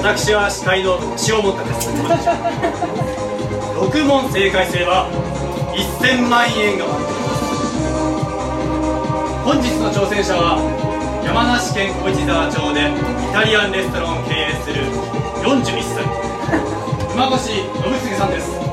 私は司会の塩本です。6問正解すれば1000万円が待っています。本日の挑戦者は山梨県小市沢町でイタリアンレストランを経営する41歳。馬越信次さんです。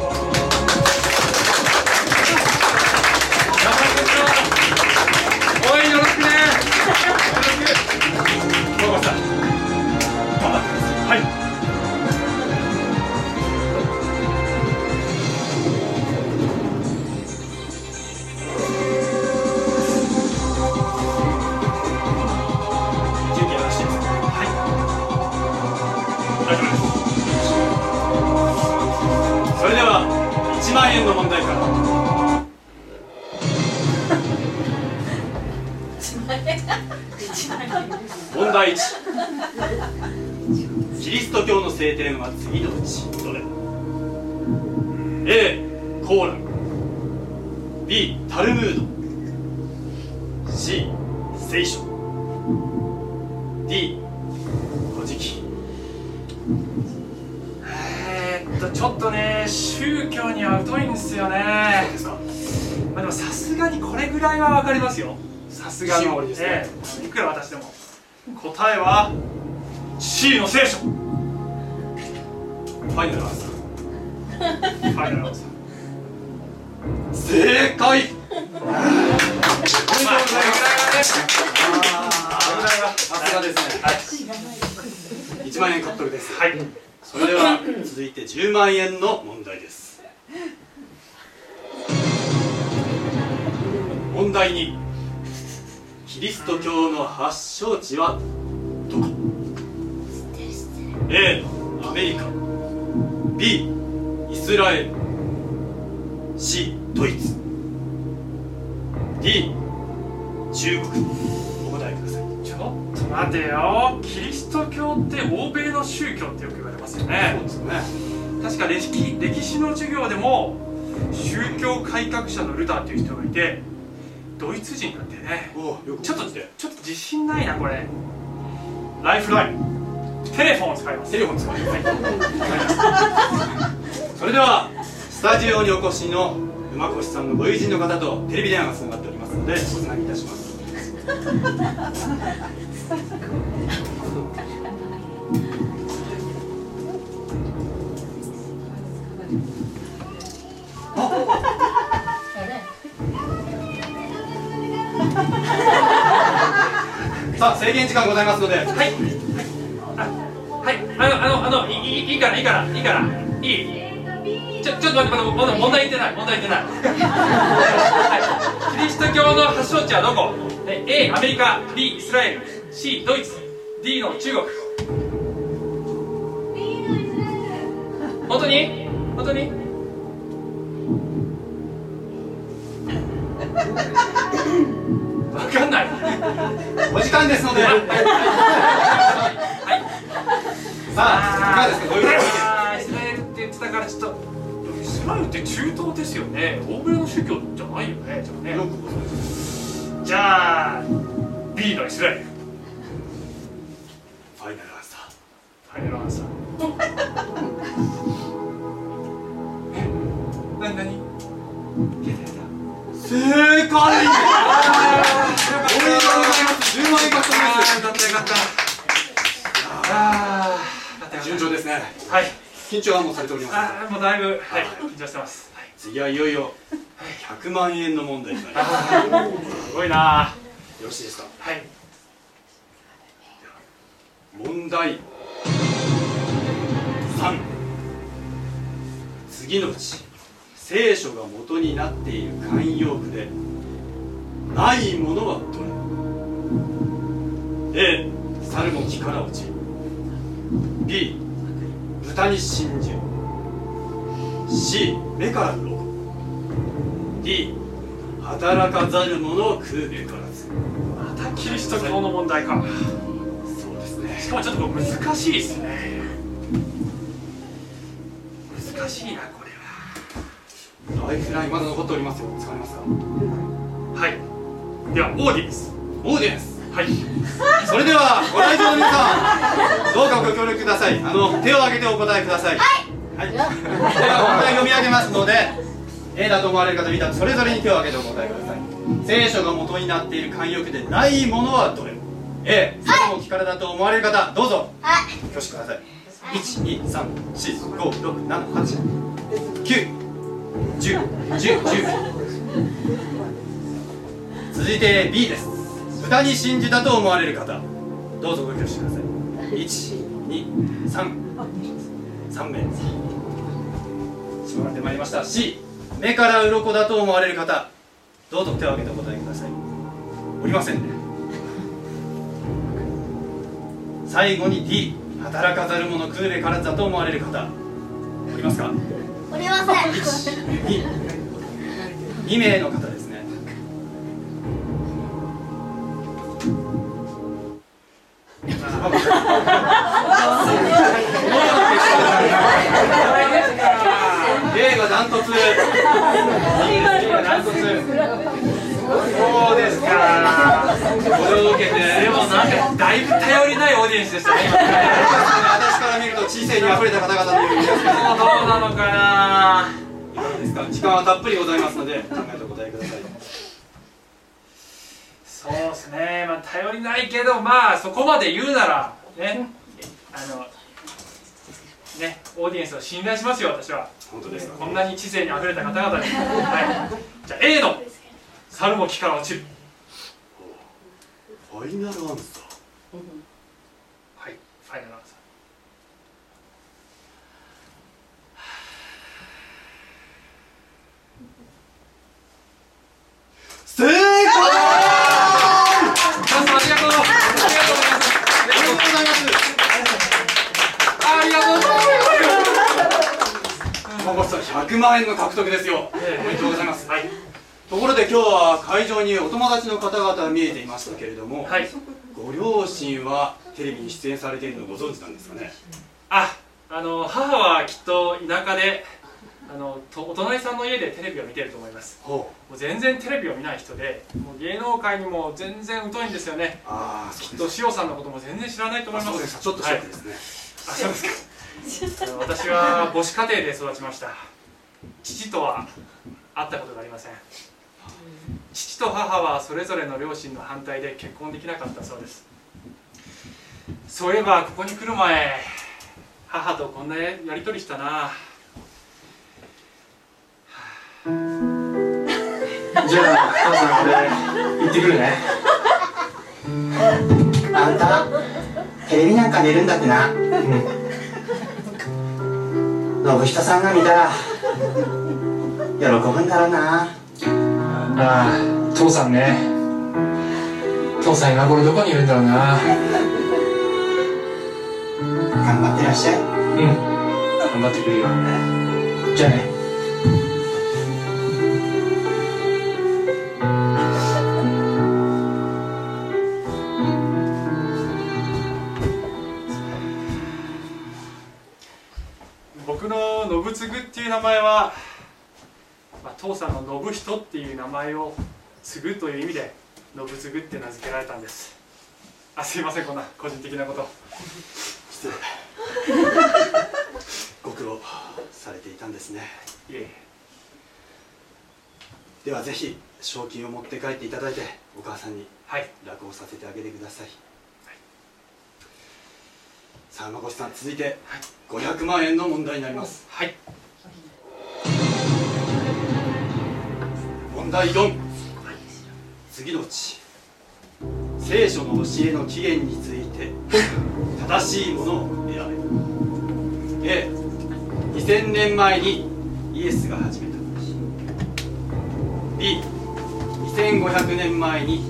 答えは C の聖書。フファイナルアンサー。ァイナルアンサー。正解。おめでとうございます。さすがですねはい1万円獲得です。はい。それでは続いて10万円の問題です。問題にキリスト教の発祥地は A アメリカ B イスラエル C ドイツ D 中国。お答えください。ちょっと待てよ。キリスト教って欧米の宗教ってよく言われますよね。そうですね。確か歴史歴史の授業でも宗教改革者のルターっていう人がいてドイツ人なんだよね。およくちょっとちょっと自信ないなこれ。ライフラインテレフォンを使います。テレフォン使いそれではスタジオにお越しの馬越さんのご友人の方とテレビ電話がつながっておりますのでおつなぎいたします。さあ制限時間ございますので。はいいいからいいからいいから。いい。ちょちょっと待って待ってまだ問題言ってない問題言ってない、はい、キリスト教の発祥地はどこ？え A アメリカ B イスラエル C ドイツ D の中国。本当に？本当に？わかんない。お時間ですので さあいかがですかどういうあーイスラエルって言ってたからちょっと。イスラエルって中東ですよね。欧米の宗教じゃないよねじゃあね。よくご存知じゃあ B のイスラエル。ファイナルアンサファイナルアンサー。えな何？やだやだー正解。おめでとうございます。10万円獲得です。よかったよかったあーよかったよかった順調ですね。はい。緊張はもうされておりますあーもうだいぶはい緊張してます。はい。次はいよいよ100万円の問題になります。すごいな。よろしいですか？はい。問題。3次のうち聖書が元になっている慣用句でないものはどれ？A 猿も木から落ち。る B 豚に真珠 C 目から鱗 D 働かざる者を食うべからず。またキリスト教の問題か。そうですね。しかもちょっと難しいですね。難しいなこれライフラインまだ残っておりますよ。使いますか？ははいではオーディエンス。オオーディエンスはい。それではご来場の皆さんどうかご協力ください。あの手を挙げてお答えください。はい、では問題読み上げますので A だと思われる方 B だとそれぞれに手を挙げてお答えください。聖書が元になっている慣用句でないものはどれ A その木からだと思われる方どうぞ。はい。挙手ください。123456789101010続いて B です豚に信じたと思われる方。どうぞご挙手ください。123 3名。絞られてまいりました。C 目から鱗だと思われる方。どうぞ手を挙げてお答えください。おりませんね。最後に D 働かざる者食うべからずだと思われる方。おりますか？おりません。2名の方です例がダントツ。そうですか。これを受けてでもなんか。だいぶ頼りないオーディエンスでしたね今私か。ら見ると知性にあふれた方々のように見えますけどどうなのか。ないか。がですか。時間はたっぷりございますので考えてお答えくださいそうですね。まあ頼りないけどまあそこまで言うならね。あのねオーディエンスを信頼しますよ私は。本当ですか？こんなに知性にあふれた方々に、はい、じゃあ A の猿も木から落ちる。ファイナルアンサー？はいファイナルアンサー。正解ありがとうありがとうございます。ありがとうございます。ありがとうございます。マコさん100万円の獲得です。よおめでとうございます。はいところで今日は会場にお友達の方々見えていましたけれども、はいご両親はテレビに出演されているのをご存知なんです。かねああの母はきっと田舎であのとお隣さんの家でテレビを見てると思います。もう全然テレビを見ない人でもう芸能界にも全然疎いんですよね。ああきっと塩さんのことも全然知らないと思います。ちょっとショックですね、あそうですか。私は母子家庭で育ちました。父とは会ったことがありません。父と母はそれぞれの両親の反対で結婚できなかったそうです。そういえばここに来る前母とこんなやり取りしたなじゃあ母さん俺行ってくるね。あんたテレビなんか出るんだってな。信人さんが見たら喜ぶんだろうな。ああ父さんね。父さん今頃どこにいるんだろうな。頑張ってらっしゃい。うん。頑張ってくるよ。じゃあねの信継っていう名前は、まあ、父さんの信人っていう名前を継ぐという意味で信継って名付けられたんです。あすいませんこんな個人的なこと。失礼。ご苦労されていたんですね。いえではぜひ賞金を持って帰っていただいてお母さんにはい。楽をさせてあげてください、さあ孫さん続いて500万円の問題になります。はい。問題4次のうち聖書の教えの起源について正しいものを選べ。A2000 年前にイエスが始めた B2500 年前に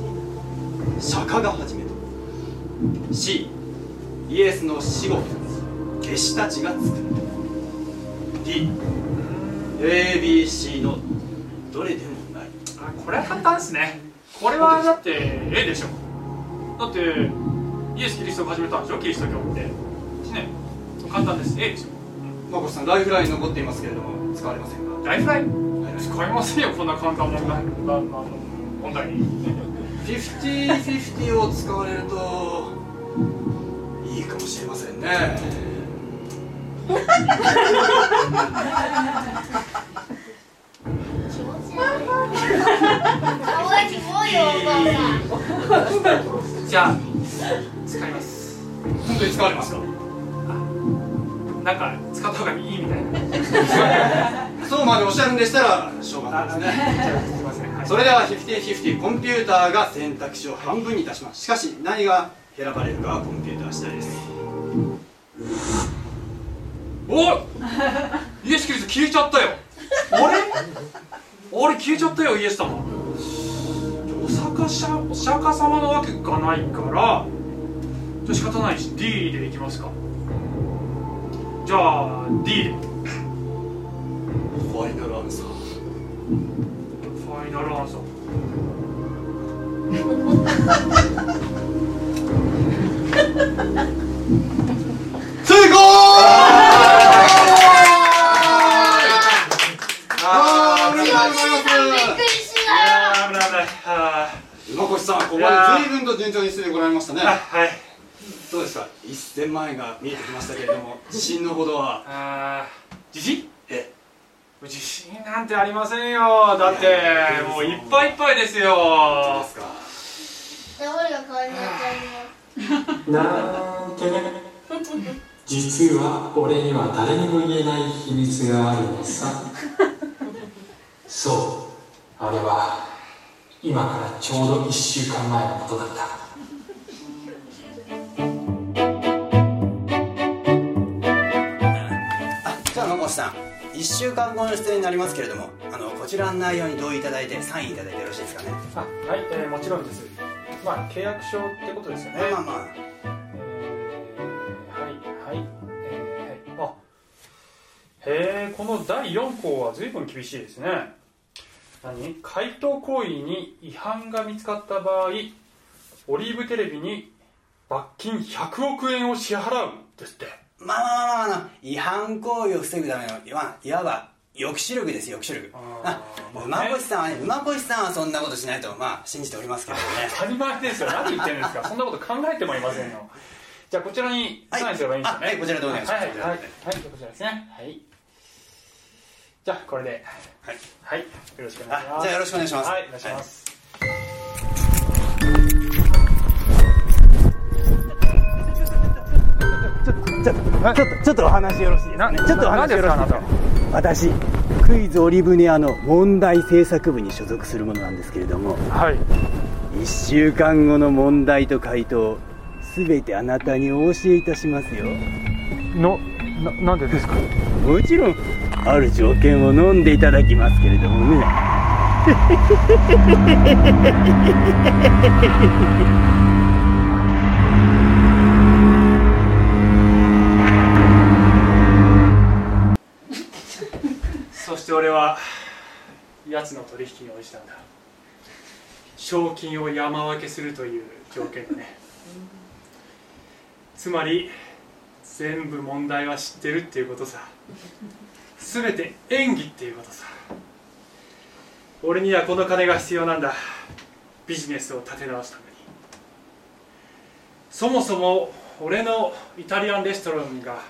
釈迦が始めた。C イエスの死後弟子たちが作った。DABC のどれでもない。あこれは簡単ですね。これはだって A でしょ。だってイエス・キリストが始めたんでしょキリスト教って。ね。簡単です。A でしょ。まこさんライフライン残っていますけれども使われませんか？ライフライン？使いませんよこんな簡単な問題。問題。に50-50を使われるといいかもしれませんね。じゃあ使います。本当に使われますか？なんか使った方がいいみたいな。そうまでおっしゃるんでしたらしょうがないですね。すいません。はい。それでは50-50コンピューターが選択肢を半分にいたします。しかし何が選ばれるかはコンピューター次第です。おい！イエスキリスト消えちゃったよ。あれ？あれ消えちゃったよイエス様。お釈お釈迦様のわけがないから。じゃあ仕方ないし D でいきますか。じゃあ D で。ファイナルアンサー。ファイナルアンサー と順調に進んでこられましたね。はい。どうですか？1000万円が見えてきましたけれども 自信のほどは？あー自信？え。自信なんてありませんよ。だってもういっぱいいっぱいですどうよですか？名前が変わりなっちゃいますなんてね実は俺には誰にも言えない秘密があるのさ そうあれは今からちょうど1週間前のことだった。あじゃあ馬越さん。1週間後の出演になりますけれどもあのこちらの内容に同意いただいてサインいただいてよろしいですかね？あはい、えーもちろんです。まあ契約書ってことですよね。まあまあ。えーはいはい。えーはい。あへえこの第4項は随分厳しいですね何？回答行為に違反が見つかった場合オリーブテレビに罰金100億円を支払うですって。まあまあまあまあまあ違反行為を防ぐためのいわいわば抑止力ですよ抑止力。あ馬越さんはね馬越さんはそんなことしないとまあ信じておりますけどね。当たり前ですよ。何言ってるんですか。そんなこと考えてもいませんよ。じゃあこちらにサインすればいいんですよね、はいあはいこちらでお願いします。はいはいはい、はい、こちらですね。はいじゃあこれで。はい。はい。よろしくお願いします。あじゃあよろしくお願いします。はいお願いします、ちょっとちょっとお話よろしい。ですかねちょっとお話よろしいですか？私クイズオリブネアの問題制作部に所属するものなんですけれどもはい。1週間後の問題と回答すべてあなたにお教えいたしますよ。のななんでですか？もちろんある条件を飲んでいただきますけれどもね。そして俺は奴の取引に応じたんだ。賞金を山分けするという条件だね。つまり全部問題は知ってるっていうことさ。全て演技っていうことさ。俺にはこの金が必要なんだ。ビジネスを立て直すために。そもそも俺のイタリアンレストランが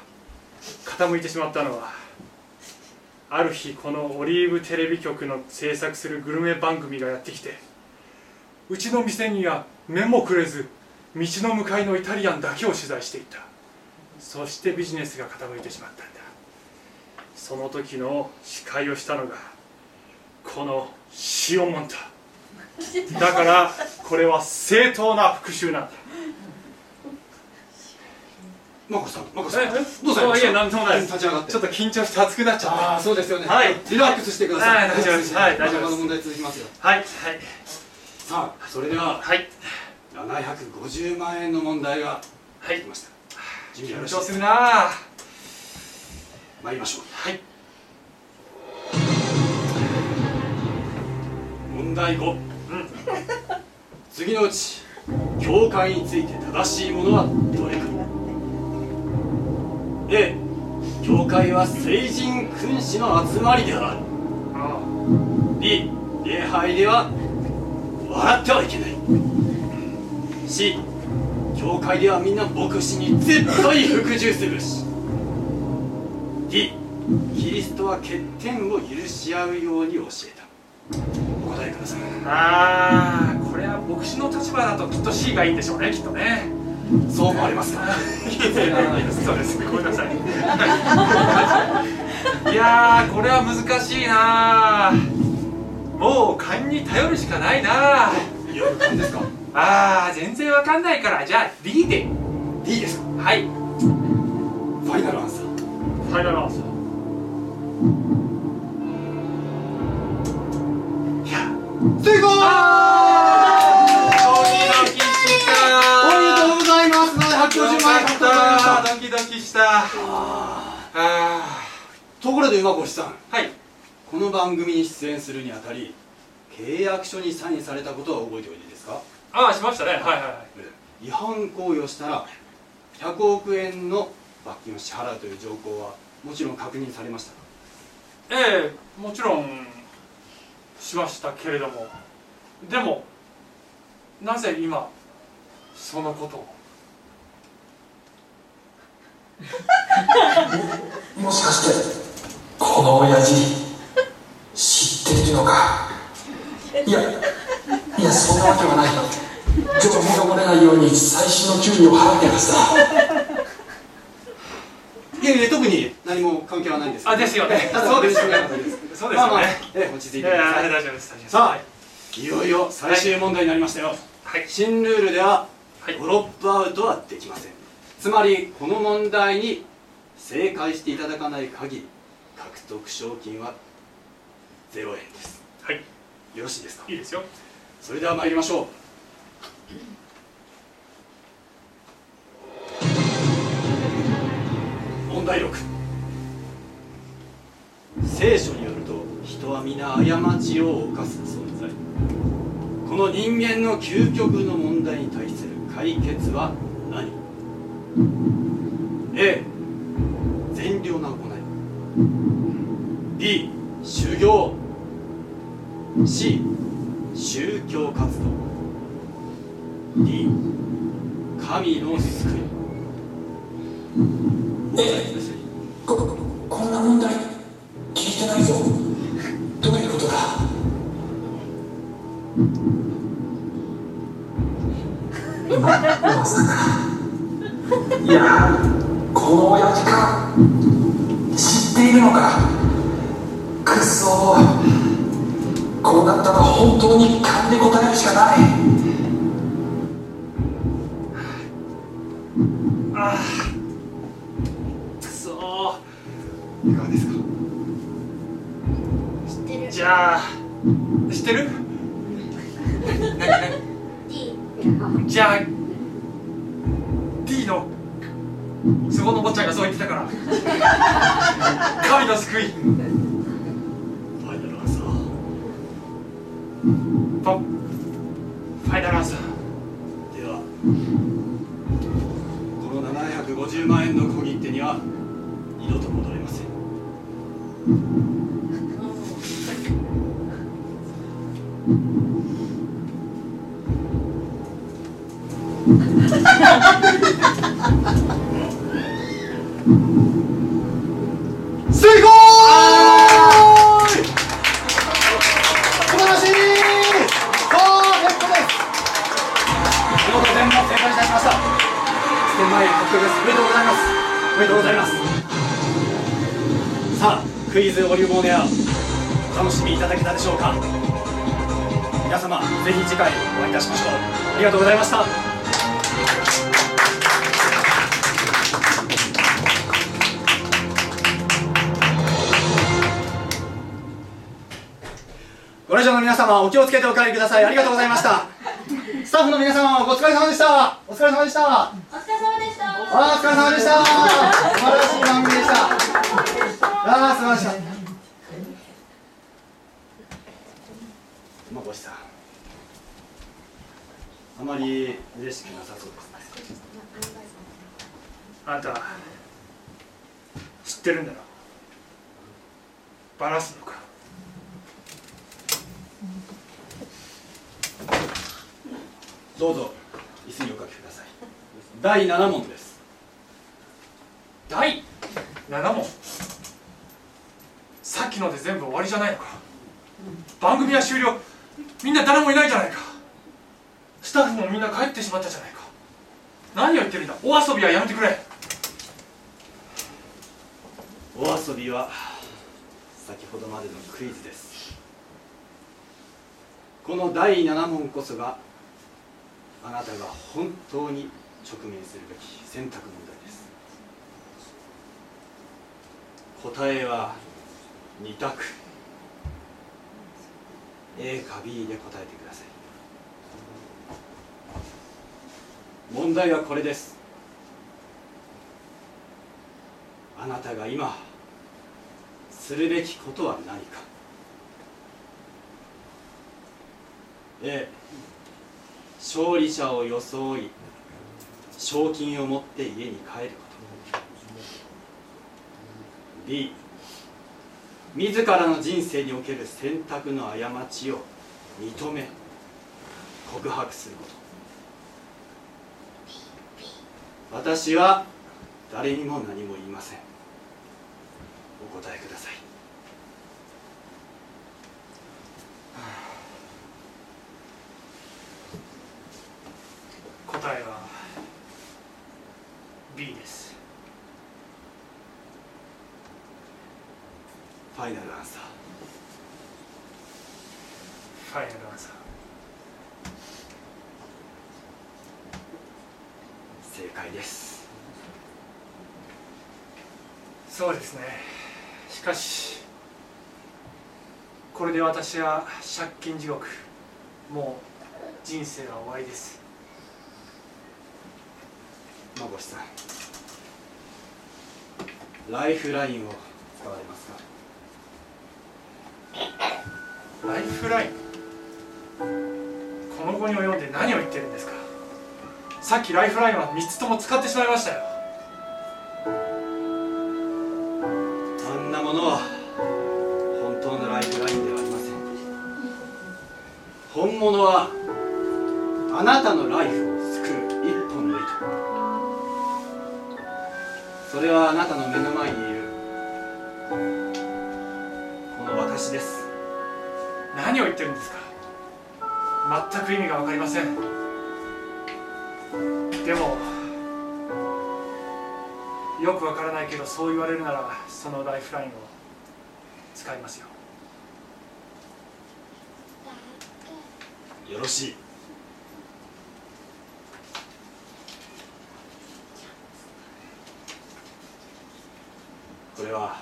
傾いてしまったのはある日このオリーブテレビ局の制作するグルメ番組がやってきてうちの店には目もくれず道の向かいのイタリアンだけを取材していた。そしてビジネスが傾いてしまったんだ。その時の司会をしたのがこのシオモンタ。だからこれは正当な復讐なんだ。マコさんマコさん。え？えどうされました？いやなんともない立ち上がって。ちょっと緊張して熱くなっちゃったああそうですよね。はい。リラックスしてください。はい大丈夫です。はい大丈夫です。まだまだ問題続きますよ。はいはい。さあそれでははい。750万円の問題がはい。来ました緊張するな。あ参りましょう。はい。問題5、次のうち教会について正しいものはどれか。A 教会は聖人君子の集まりである。あ B 礼拝では笑ってはいけない。C 教会ではみんな牧師に絶対服従するし。D キリストは欠点を許し合うように教えた。お答えください。ああこれは牧師の立場だときっと C がいいんでしょうねきっとね。そう思われますか？そうです。ごめんなさい。いやーこれは難しいなもう勘に頼るしかないないや勘ですか。あー全然わかんないから。じゃあ D で。D ですか？はい。ファイナルアンサー。ファイナルアンサー。いや成功！ドキドキした。おめでとうございます。ので150万円獲得いただきました。ドキドキした。あところで馬越さん。ーはい。この番組に出演するにあたり契約書にサインされたことは覚えておいていいですか？ああしましたね。はいはいはい。違反行為をしたら100億円の罰金を支払うという条項はもちろん確認されましたか？ええもちろんしましたけれども。でもなぜ今そのことを？もしかしてこの親父知っているのか？いやいやそんなわけはない。情報が漏れないように細心の注意を払ってるはずだいやいや特に何も関係はないんですあですよね。そうですよね。そうですよね。まあまあええ落ち着いていください。やいや大丈夫です。大丈夫ですさあいよいよ最終問題になりましたよ、はい。新ルールでははい。ドロップアウトはできません。つまりこの問題に正解していただかない限り獲得賞金は0円です。はいよろしいですか？いいですよ。それでは参りましょう。問題録聖書によると人は皆過ちを犯す存在。この人間の究極の問題に対する解決は何？A 善良な行い。B 修行 C 宗教活動。D 神の救い。えここんな問題聞いてないぞ。どういうことだ？ままさかいやこの親父か。知っているのか？くっそーこうなったら本当に勘で答えるしかない。あーくそーいかがですか知ってる。じゃあ知ってる？何何 D じゃあ D のそこのお坊ちゃんがそう言ってたから。神の救いファイナルアンサー。ではこの750万円の小切手には二度と戻れませんクイズオリュモーネアお楽しみいただけたでしょうか？皆様ぜひ次回お会いいたしましょう。ありがとうございました。ご来場の皆様お気をつけてお帰りください。ありがとうございました。スタッフの皆様お疲れ様でした。お疲れ様でした。お疲れ様でした。お疲れ様でした。素晴らしい番組でしたあー素晴らしかった馬越さん。あまり嬉しくなさそうですね。あんた知ってるんだろ？バラすのか？どうぞ椅子におかけください。第7問です。第7問？きので全部終わりじゃないのか。番組は終了。みんな誰もいないじゃないか。スタッフもみんな帰ってしまったじゃないか。何を言ってるんだ。お遊びはやめてくれ。お遊びは先ほどまでのクイズです。この第7問こそがあなたが本当に直面するべき選択問題です。答えは2択。A か B で答えてください。問題はこれです。あなたが今するべきことは何か。A 勝利者を装い賞金を持って家に帰ること。B 自らの人生における選択の過ちを認め告白すること。私は誰にも何も言いません。お答えください。答えは B です。ファイナルアンサー。ファイナルアンサー。正解です。そうですね。しかしこれで私は借金地獄。もう人生は終わりです。馬越さんライフラインを使われますか？ライフライン。この後に及んで何を言ってるんですか？さっきライフラインは3つとも使ってしまいましたよ。あんなものは本当のライフラインではありません。本物はあなたのライフを救う一本の糸。それはあなたの目の前にてるんですか？全く意味が分かりません。でもよく分からないけどそう言われるならそのライフラインを使いますよ。よろしい。これは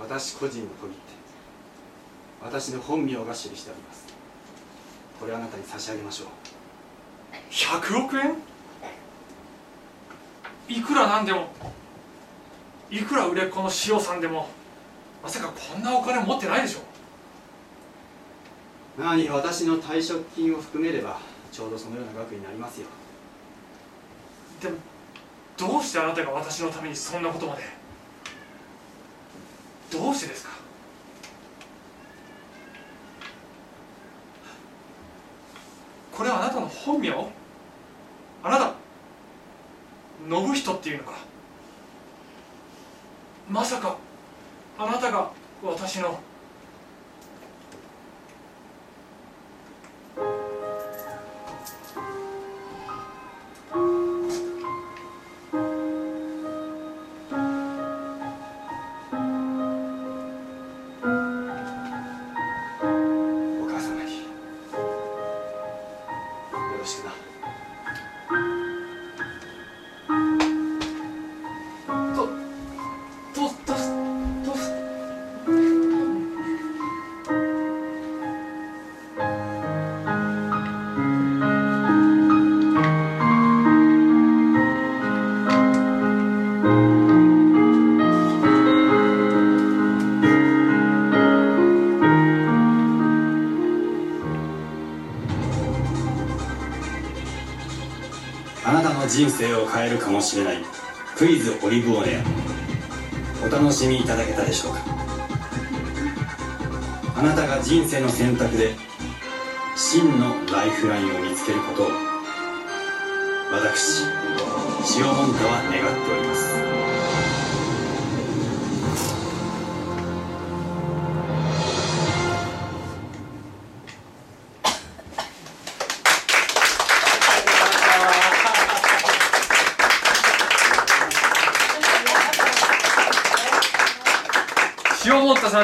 私個人の小切手。私の本名が記してあります。これあなたに差し上げましょう。100億円？いくらなんでも。いくら売れっ子の塩さんでも。まさかこんなお金持ってないでしょ。何私の退職金を含めればちょうどそのような額になりますよ。でもどうしてあなたが私のためにそんなことまで？どうしてですか？これはあなたの本名？あなた信人っていうのか？まさかあなたが私の人生を変えるかもしれない。クイズオリブオネア。お楽しみいただけたでしょうか？あなたが人生の選択で真のライフラインを見つけることを私塩モンタは願っております。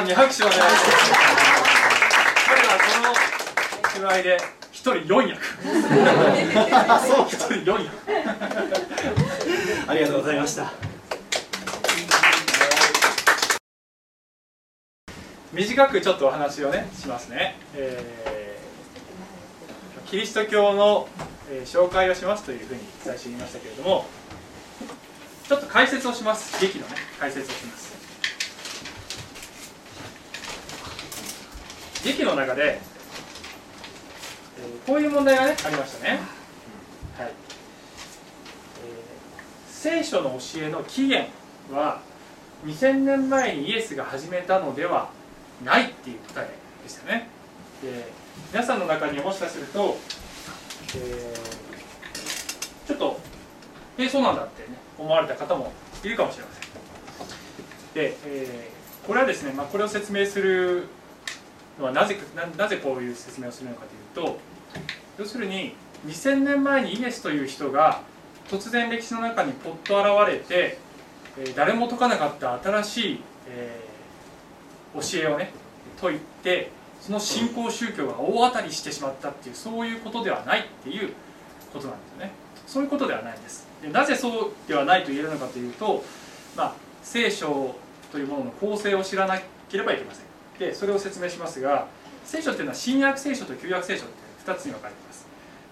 に拍手をお願いします。彼はこの芝居で一人4役。そう一人4役。ありがとうございました。短くちょっとお話をねしますね、えーキリスト教の、えー紹介をしますというふうに最初に言いましたけれどもちょっと解説をします。劇のね解説をします劇の中で、えーこういう問題がねありましたね、はい。聖書の教えの起源は2000年前にイエスが始めたのではないっていう答えでしたね。で皆さんの中にもしかすると、えーちょっとえーそうなんだって、ね、思われた方もいるかもしれません。で、えーこれはですね、まあ、これを説明するはなぜなぜこういう説明をするのかというと要するに2000年前にイエスという人が突然歴史の中にポッと現れて、え誰も解かなかった新しい、えー教えをね説いてその新興宗教が大当たりしてしまったっていうそういうことではないっていうことなんですよね。そういうことではないんです。でなぜそうではないと言えるのかというと、まあ、聖書というものの構成を知らなければいけません。でそれを説明しますが聖書っていうのは新約聖書と旧約聖書って2つに分かれています。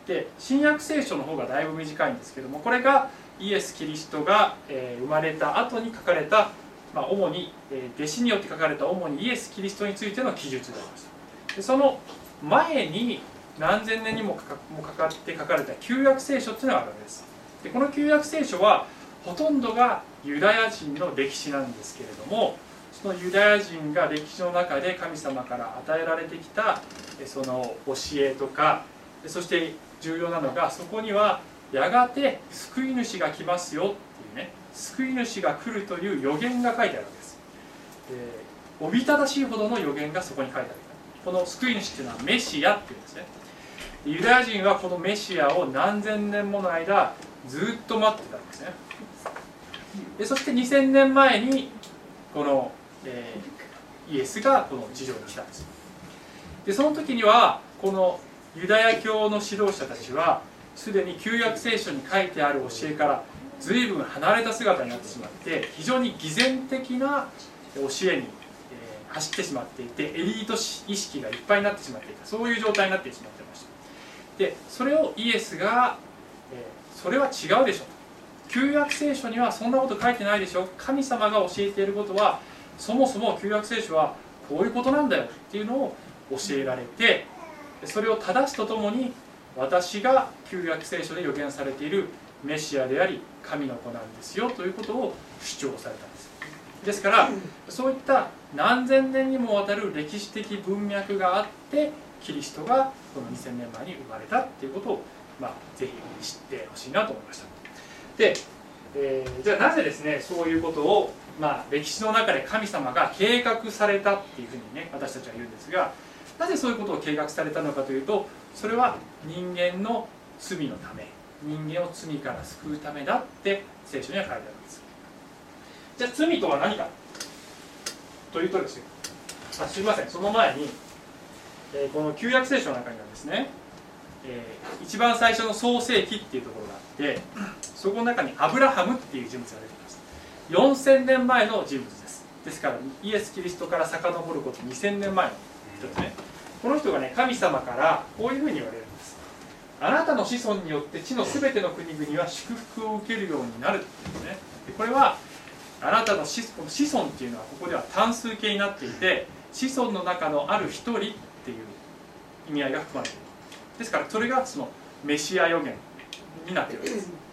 で新約聖書の方がだいぶ短いんですけどもこれがイエス・キリストが、えー生まれた後に書かれた、まあ、主に、えー弟子によって書かれた主にイエス・キリストについての記述であります。でその前に何千年にもかかもかかって書かれた旧約聖書っていうのがあるわけです。でこの旧約聖書はほとんどがユダヤ人の歴史なんですけれどもそのユダヤ人が歴史の中で神様から与えられてきたその教えとかそして重要なのがそこにはやがて救い主が来ますよっていうね救い主が来るという予言が書いてあるわけです。でおびただしいほどの予言がそこに書いてある。この救い主っていうのはメシアっていうんですね。ユダヤ人はこのメシアを何千年もの間ずっと待ってたんですね。でそして2000年前にこの、えーイエスがこの地上に来たんです。でその時にはこのユダヤ教の指導者たちはすでに旧約聖書に書いてある教えから随分離れた姿になってしまって非常に偽善的な教えに、え走ってしまっていてエリート意識がいっぱいになってしまっていた。そういう状態になってしまってました。でそれをイエスが、えーそれは違うでしょ旧約聖書にはそんなこと書いてないでしょ。神様が教えていることはそもそも旧約聖書はこういうことなんだよっていうのを教えられてそれを正すとともに私が旧約聖書で予言されているメシアであり神の子なんですよということを主張されたんです。ですからそういった何千年にもわたる歴史的文脈があってキリストがこの2000年前に生まれたっていうことを、まあ、ぜひ知ってほしいなと思いました。で、えーじゃあなぜですねそういうことを、まあ、歴史の中で神様が計画されたっていうふうにね私たちは言うんですがなぜそういうことを計画されたのかというとそれは人間の罪のため人間を罪から救うためだって聖書には書いてあるんです。じゃあ罪とは何か？というとですよ。あすみません。その前に、えーこの旧約聖書の中にはですね、えー一番最初の創世記っていうところがあってそこの中にアブラハムっていう人物が出てきます4000年前の人物です。ですからイエス・キリストから遡ること2000年前の人ですね。この人がね神様からこういうふうに言われるんです。あなたの子孫によって地のすべての国々は祝福を受けるようになるっていうね。でこれはあなたの子子孫っていうのはここでは単数形になっていて子孫の中のある一人っていう意味合いが含まれている。ですからそれがそのメシア予言になっているわけです。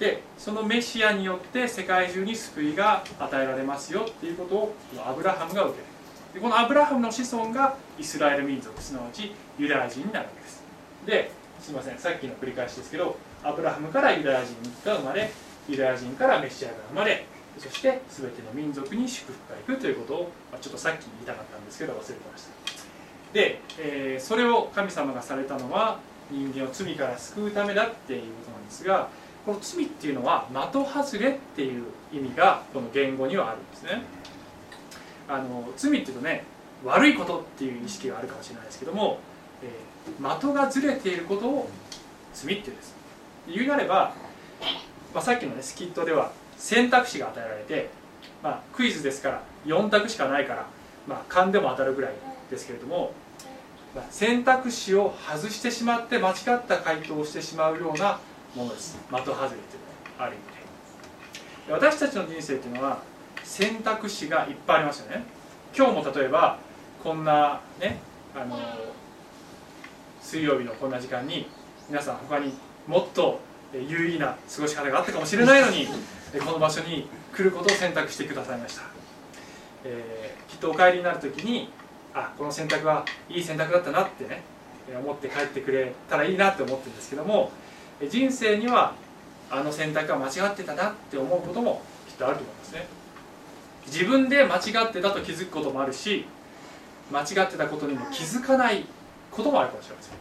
でそのメシアによって世界中に救いが与えられますよっていうことをアブラハムが受ける。でこのアブラハムの子孫がイスラエル民族すなわちユダヤ人になるわけです。ですいませんさっきの繰り返しですけどアブラハムからユダヤ人が生まれユダヤ人からメシアが生まれそして全ての民族に祝福がいくということを、まあ、ちょっとさっき言いたかったんですけど忘れてました。で、えーそれを神様がされたのは人間を罪から救うためだっていうことなんですがこの罪っていうのは的外れっていう意味がこの言語にはあるんですね。あの罪っていうとね悪いことっていう意識があるかもしれないですけども、えー的がずれていることを罪っていうんです。言うなれば、まあ、さっきのねスキットでは選択肢が与えられて、まあ、クイズですから4択しかないから、まあ、勘でも当たるぐらいですけれども、まあ選択肢を外してしまって間違った回答をしてしまうようなものです。的外れっていうのはある意味で私たちの人生っていうのは選択肢がいっぱいありますよね。今日も例えばこんなねあの水曜日のこんな時間に皆さん他にもっと有意義な過ごし方があったかもしれないのにこの場所に来ることを選択してくださいました、えーきっとお帰りになる時にあこの選択はいい選択だったなってね思って帰ってくれたらいいなって思ってるんですけども人生にはあの選択は間違ってたなって思うこともきっとあると思いますね。自分で間違ってたと気づくこともあるし間違ってたことにも気づかないこともあるかもしれません。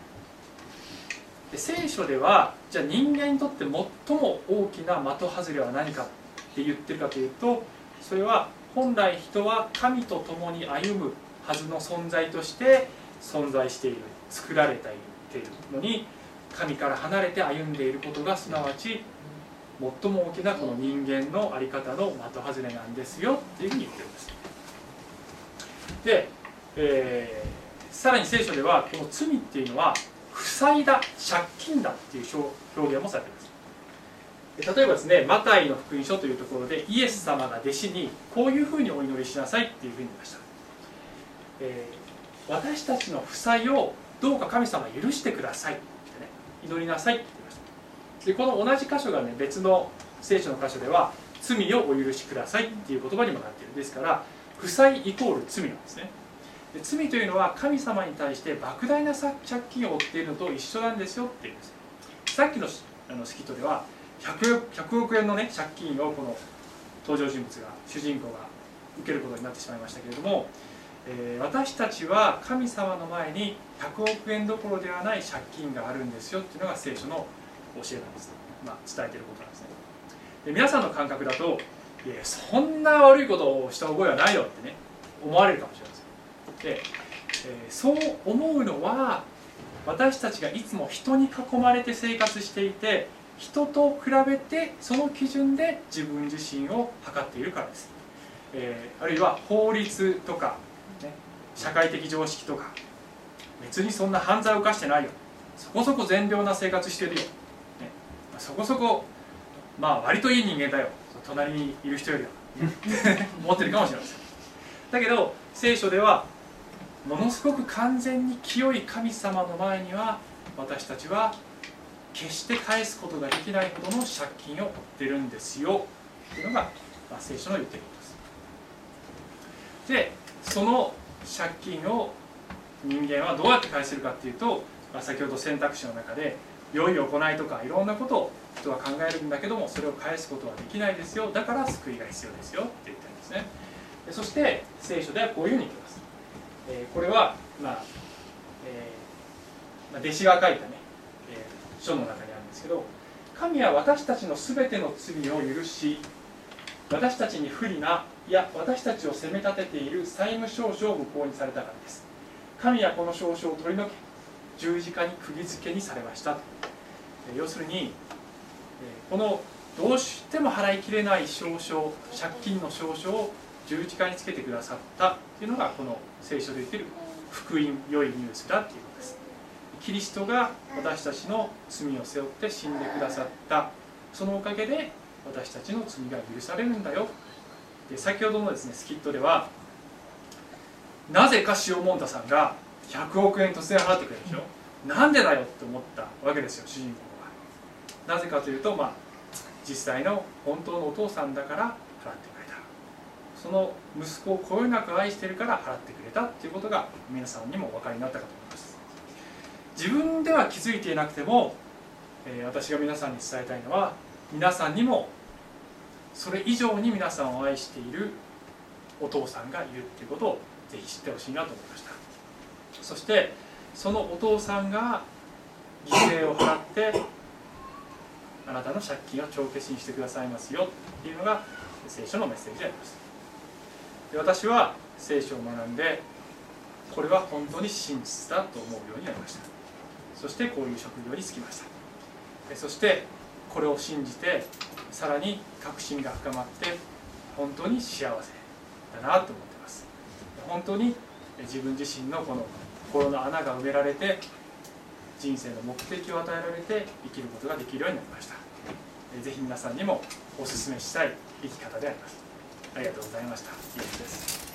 で聖書ではじゃあ人間にとって最も大きな的外れは何かって言ってるかというとそれは本来人は神と共に歩むはずの存在として存在している作られているのに神から離れて歩んでいることがすなわち最も大きなこの人間の在り方の的外れなんですよっていうふうに言ってるんです。で、えーさらに聖書ではこの罪っていうのは負債だ借金だっていう表現もされています。例えばですねマタイの福音書というところでイエス様が弟子にこういうふうにお祈りしなさいっていうふうに言いました、えー私たちの負債をどうか神様許してください。祈りなさい。って言いましたでこの同じ箇所がね別の聖書の箇所では罪をお許しくださいっていう言葉にもなっている。ですから負債イコール罪なんですね。で罪というのは神様に対して莫大な借金を負っているのと一緒なんですよ。っていうんです。さっきのあのスキットでは 100, 100億円のね借金をこの登場人物が主人公が受けることになってしまいましたけれども、えー私たちは神様の前に100億円どころではない借金があるんですよっていうのが聖書の教えなんです、まあ、伝えてることなんですね。で皆さんの感覚だといやそんな悪いことをした覚えはないよってね思われるかもしれません。で、えーそう思うのは私たちがいつも人に囲まれて生活していて人と比べてその基準で自分自身を測っているからです、えーあるいは法律とか、社会的常識とか別にそんな犯罪を犯してないよ。そこそこ善良な生活してるよ、ね、そこそこまあ割といい人間だよ。隣にいる人よりは。思ってるかもしれません。だけど聖書ではものすごく完全に清い神様の前には私たちは決して返すことができないほどの借金を負ってるんですよ。というのが、まあ、聖書の言っていることです。でその借金を人間はどうやって返せるかっていうと、まあ、先ほど選択肢の中で良い行いとかいろんなことを人は考えるんだけどもそれを返すことはできないですよ。だから救いが必要ですよって言ってるんですね。そして聖書ではこういうふうに言ってます、えーこれは、まあえーまあ、弟子が書いたね、えー書の中にあるんですけど神は私たちの全ての罪を許し私たちに不利ないや私たちを責め立てている債務証書を無効にされたからです。神はこの証書を取り除け。十字架に釘付けにされました。要するにこのどうしても払いきれない証書借金の証書を十字架につけてくださったというのがこの聖書で言っている福音良いニュースだということです。キリストが私たちの罪を背負って死んでくださった。そのおかげで私たちの罪が許されるんだよ。で先ほどのですねスキットではなぜか塩モンタさんが100億円突然払ってくれるでしょなんでだよって思ったわけですよ主人公がなぜかというとまあ実際の本当のお父さんだから払ってくれた。その息子をこよなく愛してるから払ってくれたっていうことが皆さんにもお分かりになったかと思います。自分では気づいていなくても、えー私が皆さんに伝えたいのは皆さんにもそれ以上に皆さんを愛しているお父さんがいるっていうことをぜひ知ってほしいなと思いました。そしてそのお父さんが犠牲を払ってあなたの借金を帳消しにしてくださいますよっていうのが聖書のメッセージであります。で私は聖書を学んでこれは本当に真実だと思うようになりました。そしてこういう職業に就きました。そしてこれを信じてさらに確信が深まって本当に幸せだなと思ってます。本当に自分自身のこの心の穴が埋められて人生の目的を与えられて生きることができるようになりました。ぜひ皆さんにもお勧めしたい生き方であります。ありがとうございました。イエスです。